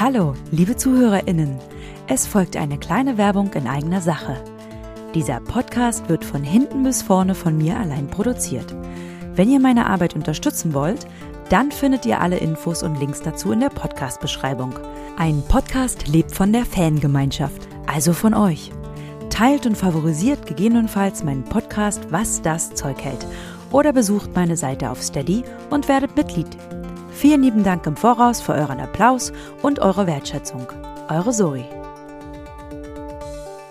Hallo, liebe ZuhörerInnen. Es folgt eine kleine Werbung in eigener Sache. Dieser Podcast wird von hinten bis vorne von mir allein produziert. Wenn ihr meine Arbeit unterstützen wollt, dann findet ihr alle Infos und Links dazu in der Podcast-Beschreibung. Ein Podcast lebt von der Fangemeinschaft, also von euch. Teilt und favorisiert gegebenenfalls meinen Podcast Was das Zeug hält oder besucht meine Seite auf Steady und werdet Mitglied. Vielen lieben Dank im Voraus für euren Applaus und eure Wertschätzung. Eure Zoe.